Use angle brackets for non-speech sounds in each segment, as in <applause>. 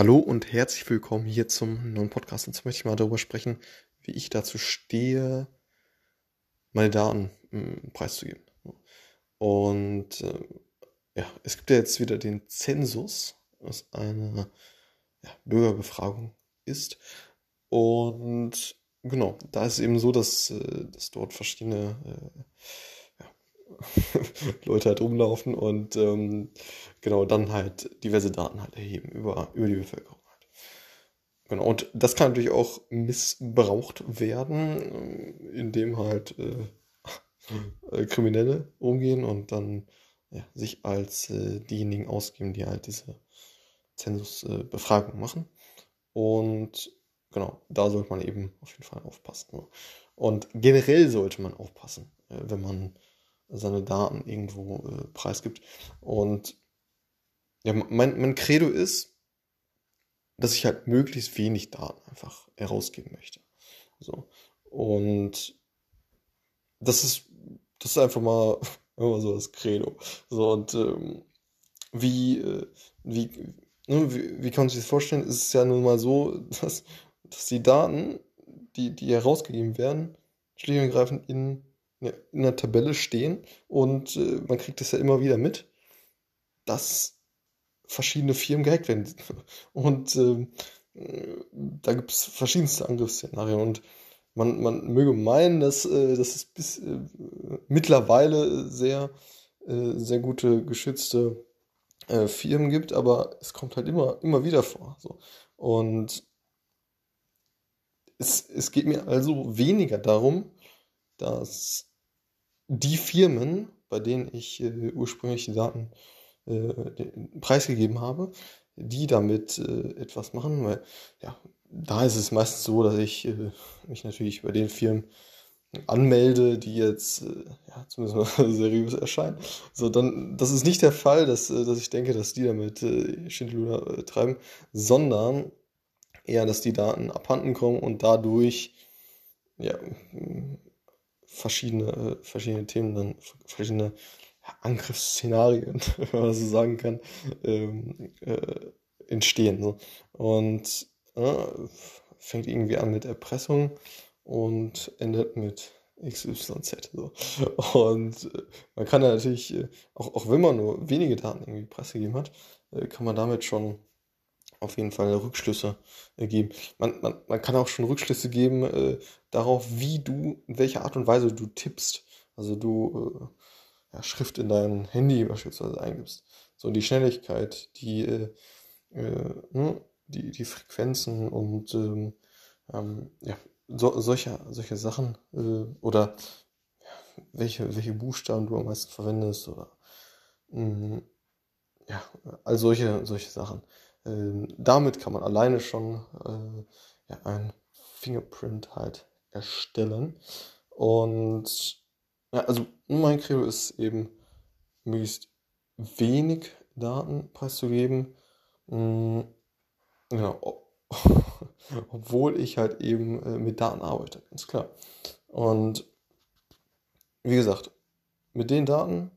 Hallo und herzlich willkommen hier zum neuen Podcast. Und jetzt möchte ich mal darüber sprechen, wie ich dazu stehe, meine Daten ähm, preiszugeben. Und äh, ja, es gibt ja jetzt wieder den Zensus, was eine ja, Bürgerbefragung ist. Und genau, da ist es eben so, dass, äh, dass dort verschiedene äh, <laughs> Leute halt rumlaufen und ähm, genau dann halt diverse Daten halt erheben über, über die Bevölkerung. Halt. Genau, und das kann natürlich auch missbraucht werden, indem halt äh, <laughs> äh, Kriminelle umgehen und dann ja, sich als äh, diejenigen ausgeben, die halt diese Zensusbefragung machen. Und genau, da sollte man eben auf jeden Fall aufpassen. Und generell sollte man aufpassen, äh, wenn man seine Daten irgendwo äh, preisgibt. Und ja, mein, mein Credo ist, dass ich halt möglichst wenig Daten einfach herausgeben möchte. So. Und das ist, das ist einfach mal <laughs> immer so das Credo. So, und ähm, wie, äh, wie, ne, wie, wie kann man sich das vorstellen? Es ist ja nun mal so, <laughs> dass, dass die Daten, die, die herausgegeben werden, schlicht und ergreifend in in der Tabelle stehen und äh, man kriegt das ja immer wieder mit, dass verschiedene Firmen gehackt werden. <laughs> Und äh, da gibt es verschiedenste Angriffsszenarien und man, man möge meinen, dass, äh, dass es bis äh, mittlerweile sehr, äh, sehr gute geschützte äh, Firmen gibt, aber es kommt halt immer, immer wieder vor. So. Und es, es geht mir also weniger darum, dass die Firmen, bei denen ich äh, ursprünglich die Daten äh, preisgegeben habe, die damit äh, etwas machen, weil ja, da ist es meistens so, dass ich äh, mich natürlich bei den Firmen anmelde, die jetzt ja, zumindest mal <laughs> seriös erscheinen. So, dann, das ist nicht der Fall, dass, dass ich denke, dass die damit äh, Schindluder treiben, sondern eher, dass die Daten abhanden kommen und dadurch ja, verschiedene, äh, verschiedene Themen, dann verschiedene Angriffsszenarien, <laughs> wenn man so sagen kann, ähm, äh, entstehen. So. Und äh, fängt irgendwie an mit Erpressung und endet mit XYZ. So. Und äh, man kann ja natürlich, äh, auch, auch wenn man nur wenige Daten irgendwie preisgegeben hat, äh, kann man damit schon auf jeden Fall Rückschlüsse äh, geben. Man, man, man kann auch schon Rückschlüsse geben äh, darauf, wie du, in welcher Art und Weise du tippst. Also du äh, ja, Schrift in dein Handy beispielsweise eingibst. So die Schnelligkeit, die, äh, äh, ne, die, die Frequenzen und ähm, ähm, ja, so, solche, solche Sachen oder ja, welche, welche Buchstaben du am meisten verwendest oder mh, mm, ja, all solche, solche Sachen. Ähm, damit kann man alleine schon äh, ja, ein Fingerprint halt erstellen. Und ja, also mein Credo ist eben, möglichst wenig Daten preiszugeben. Mhm, genau. <laughs> Obwohl ich halt eben äh, mit Daten arbeite, ganz klar. Und wie gesagt, mit den Daten,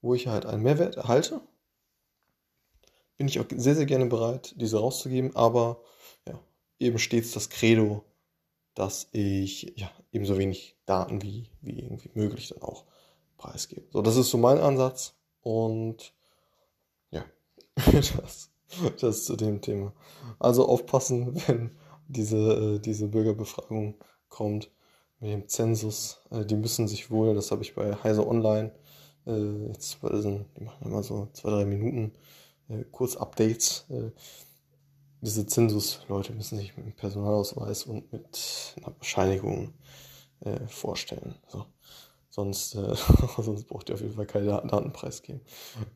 wo ich halt einen Mehrwert erhalte, bin ich auch sehr, sehr gerne bereit, diese rauszugeben, aber ja, eben stets das Credo, dass ich ja, ebenso wenig Daten wie, wie irgendwie möglich dann auch preisgebe. So, das ist so mein Ansatz und ja, <laughs> das, das zu dem Thema. Also aufpassen, <laughs> wenn diese, äh, diese Bürgerbefragung kommt mit dem Zensus. Äh, die müssen sich wohl, das habe ich bei Heise Online, äh, jetzt, die machen immer so zwei, drei Minuten äh, kurz Updates. Äh, diese Zensus-Leute müssen sich mit einem Personalausweis und mit einer Bescheinigung äh, vorstellen. So. Sonst, äh, <laughs> sonst braucht ihr auf jeden Fall keine Daten Datenpreis geben.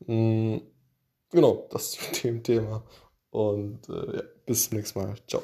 Mhm. Genau, das zu dem Thema. Und äh, ja, bis zum nächsten Mal. Ciao.